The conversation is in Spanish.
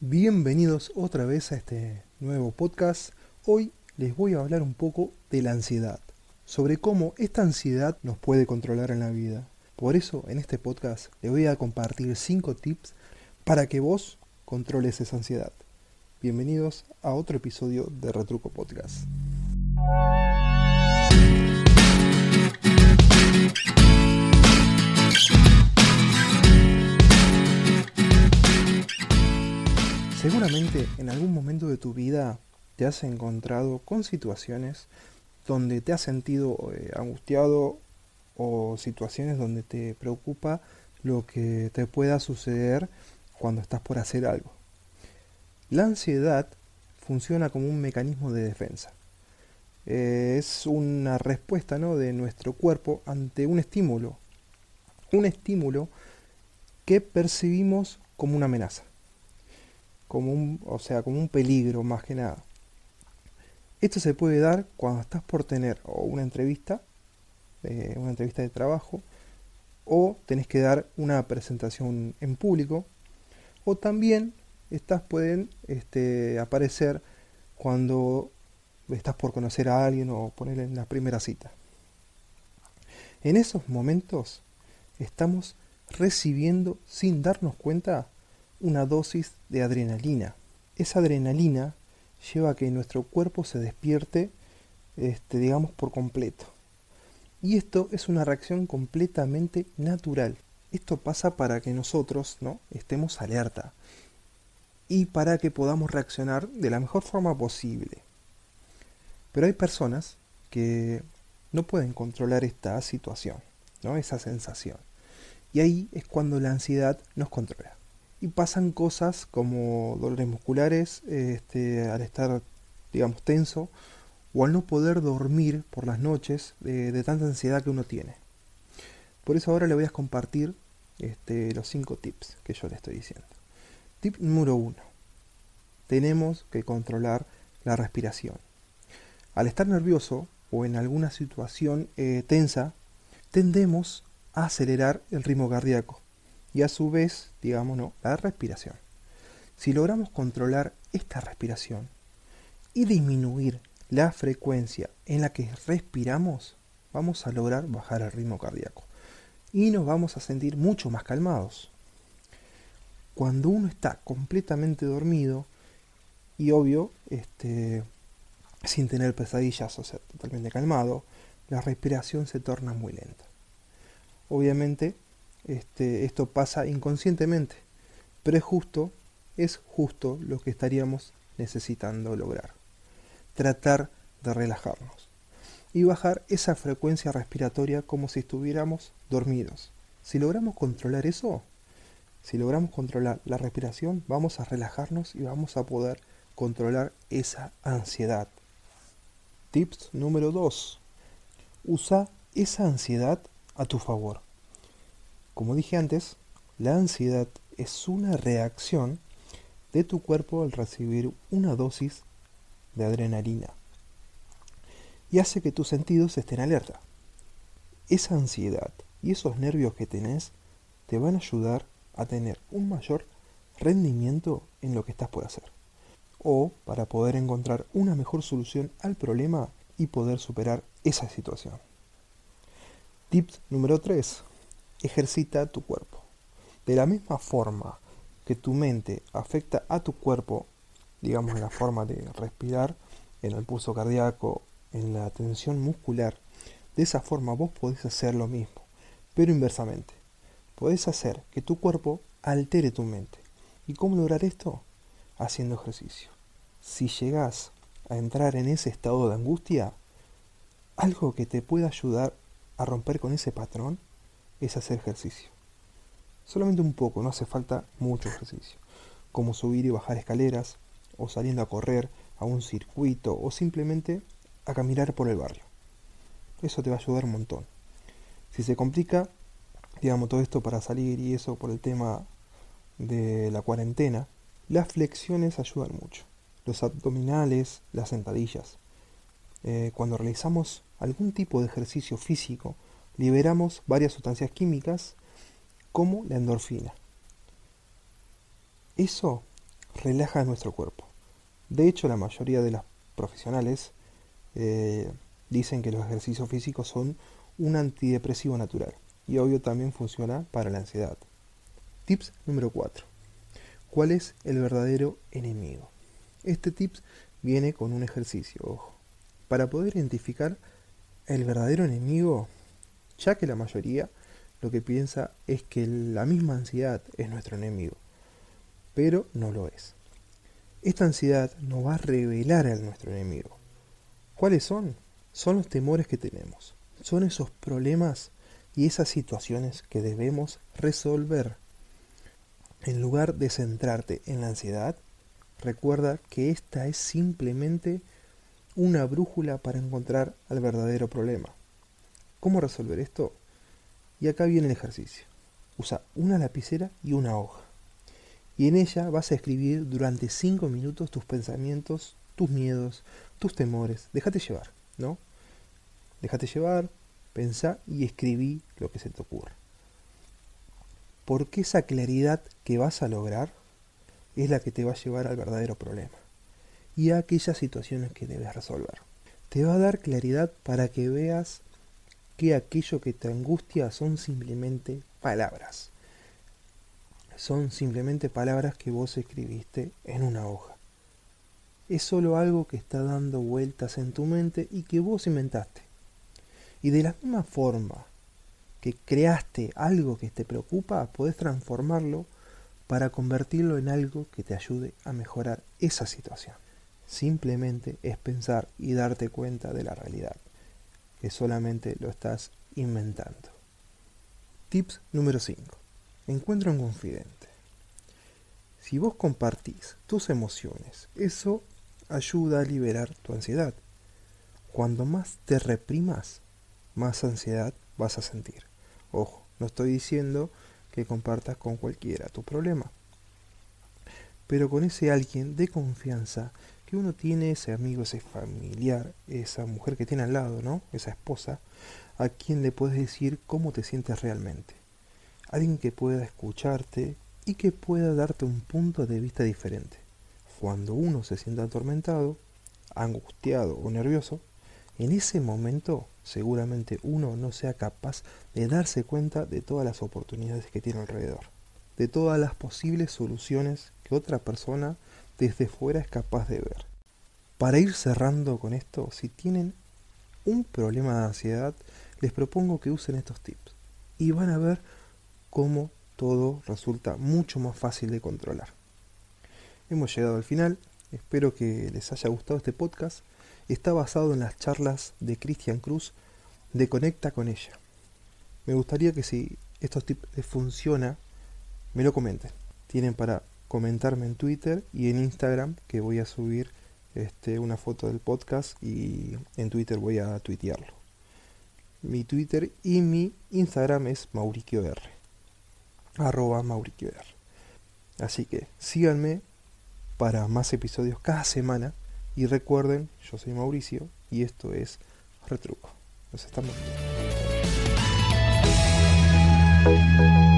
Bienvenidos otra vez a este nuevo podcast. Hoy les voy a hablar un poco de la ansiedad, sobre cómo esta ansiedad nos puede controlar en la vida. Por eso en este podcast les voy a compartir 5 tips para que vos controles esa ansiedad. Bienvenidos a otro episodio de Retruco Podcast. Seguramente en algún momento de tu vida te has encontrado con situaciones donde te has sentido eh, angustiado o situaciones donde te preocupa lo que te pueda suceder cuando estás por hacer algo. La ansiedad funciona como un mecanismo de defensa. Eh, es una respuesta ¿no? de nuestro cuerpo ante un estímulo. Un estímulo que percibimos como una amenaza como un, o sea, como un peligro más que nada. Esto se puede dar cuando estás por tener o una entrevista, eh, una entrevista de trabajo, o tenés que dar una presentación en público, o también estas pueden este, aparecer cuando estás por conocer a alguien o poner en la primera cita. En esos momentos estamos recibiendo sin darnos cuenta una dosis de adrenalina. Esa adrenalina lleva a que nuestro cuerpo se despierte, este, digamos, por completo. Y esto es una reacción completamente natural. Esto pasa para que nosotros ¿no? estemos alerta y para que podamos reaccionar de la mejor forma posible. Pero hay personas que no pueden controlar esta situación, ¿no? esa sensación. Y ahí es cuando la ansiedad nos controla y pasan cosas como dolores musculares este, al estar, digamos, tenso o al no poder dormir por las noches de, tanta ansiedad que uno tiene. Por eso ahora le voy a compartir este, los cinco tips que yo le estoy diciendo. Tip número uno. Tenemos que controlar la respiración. Al estar nervioso o en alguna situación eh, tensa, tendemos a acelerar el ritmo cardíaco y a su vez, digamos, la respiración. Si logramos controlar esta respiración y disminuir la frecuencia en la que respiramos, vamos a lograr bajar el ritmo cardíaco y nos vamos a sentir mucho más calmados. Cuando uno está completamente dormido y obvio, este, sin tener pesadillas, o sea, totalmente calmado, la respiración se torna muy lenta. Obviamente, este, esto pasa inconscientemente, pero es justo, es justo lo que estaríamos necesitando lograr. Tratar de relajarnos y bajar esa frecuencia respiratoria como si estuviéramos dormidos. Si logramos controlar eso, si logramos controlar la respiración, vamos a relajarnos y vamos a poder controlar esa ansiedad. Tips número 2. Usa esa ansiedad a tu favor. Como dije antes, la ansiedad es una reacción de tu cuerpo al recibir una dosis de adrenalina y hace que tus sentidos estén alerta. Esa ansiedad y esos nervios que tenés te van a ayudar a tener un mayor rendimiento en lo que estás por hacer o para poder encontrar una mejor solución al problema y poder superar esa situación. Tips número 3 ejercita tu cuerpo. De la misma forma que tu mente afecta a tu cuerpo, digamos en la forma de respirar, en el pulso cardíaco, en la tensión muscular, de esa forma vos podés hacer lo mismo, pero inversamente. Podés hacer que tu cuerpo altere tu mente. ¿Y cómo lograr esto? Haciendo ejercicio. Si llegás a entrar en ese estado de angustia, algo que te pueda ayudar a romper con ese patrón es hacer ejercicio. Solamente un poco, no hace falta mucho ejercicio, como subir y bajar escaleras, o saliendo a correr a un circuito, o simplemente a caminar por el barrio. Eso te va a ayudar un montón. Si se complica, digamos, todo esto para salir y eso por el tema de la cuarentena, las flexiones ayudan mucho. Los abdominales, las sentadillas. Eh, cuando realizamos algún tipo de ejercicio físico, liberamos varias sustancias químicas como la endorfina. Eso relaja nuestro cuerpo. De hecho, la mayoría de los profesionales eh, dicen que los ejercicios físicos son un antidepresivo natural y obvio también funciona para la ansiedad. Tips número 4. ¿Cuál es el verdadero enemigo? Este tips viene con un ejercicio, ojo. Para poder identificar el verdadero enemigo, ya que la mayoría lo que piensa es que la misma ansiedad es nuestro enemigo, pero no lo es. Esta ansiedad nos va a revelar a nuestro enemigo. ¿Cuáles son? Son los temores que tenemos, son esos problemas y esas situaciones que debemos resolver. En lugar de centrarte en la ansiedad, recuerda que esta es simplemente una brújula para encontrar al verdadero problema. ¿Cómo resolver esto? Y acá viene el ejercicio. Usa una lapicera y una hoja. Y en ella vas a escribir durante 5 minutos tus pensamientos, tus miedos, tus temores. Déjate llevar, ¿no? Déjate llevar, pensá y escribí lo que se te ocurra. Porque esa claridad que vas a lograr es la que te va a llevar al verdadero problema y a aquellas situaciones que debes resolver. Te va a dar claridad para que veas que aquello que te angustia son simplemente palabras. Son simplemente palabras que vos escribiste en una hoja. Es solo algo que está dando vueltas en tu mente y que vos inventaste. Y de la misma forma que creaste algo que te preocupa, podés transformarlo para convertirlo en algo que te ayude a mejorar esa situación. Simplemente es pensar y darte cuenta de la realidad, que solamente lo estás inventando. Tips número 5. Encuentra un confidente. Si vos compartís tus emociones, eso ayuda a liberar tu ansiedad. Cuando más te reprimas, más ansiedad vas a sentir. Ojo, no estoy diciendo que compartas con cualquiera tu problema, pero con ese alguien de confianza que uno tiene ese amigo, ese familiar, esa mujer que tiene al lado, ¿no? Esa esposa, a quien le puedes decir cómo te sientes realmente. Alguien que pueda escucharte y que pueda darte un punto de vista diferente. Cuando uno se sienta atormentado, angustiado o nervioso, en ese momento seguramente uno no sea capaz de darse cuenta de todas las oportunidades que tiene alrededor, de todas las posibles soluciones que otra persona desde fuera es capaz de ver. Para ir cerrando con esto, si tienen un problema de ansiedad, les propongo que usen estos tips y van a ver cómo todo resulta mucho más fácil de controlar. Hemos llegado al final, espero que les haya gustado este podcast. Está basado en las charlas de Christian Cruz de Conecta con ella. Me gustaría que si estos tips les funciona, me lo comenten. Tienen para comentarme en Twitter y en Instagram que voy a subir este, una foto del podcast y en Twitter voy a tuitearlo. Mi Twitter y mi Instagram es mauriquioR. Arroba mauriquioR. Así que síganme para más episodios cada semana y recuerden, yo soy Mauricio y esto es Retruco. Nos estamos viendo.